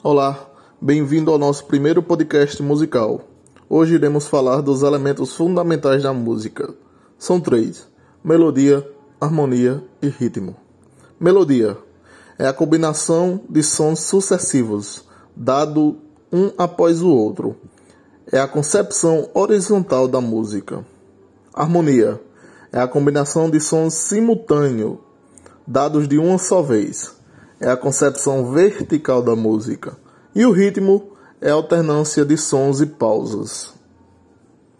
Olá, bem-vindo ao nosso primeiro podcast musical. Hoje iremos falar dos elementos fundamentais da música. São três: melodia, harmonia e ritmo. Melodia é a combinação de sons sucessivos, dado um após o outro. É a concepção horizontal da música. Harmonia é a combinação de sons simultâneos, dados de uma só vez é a concepção vertical da música, e o ritmo é a alternância de sons e pausas.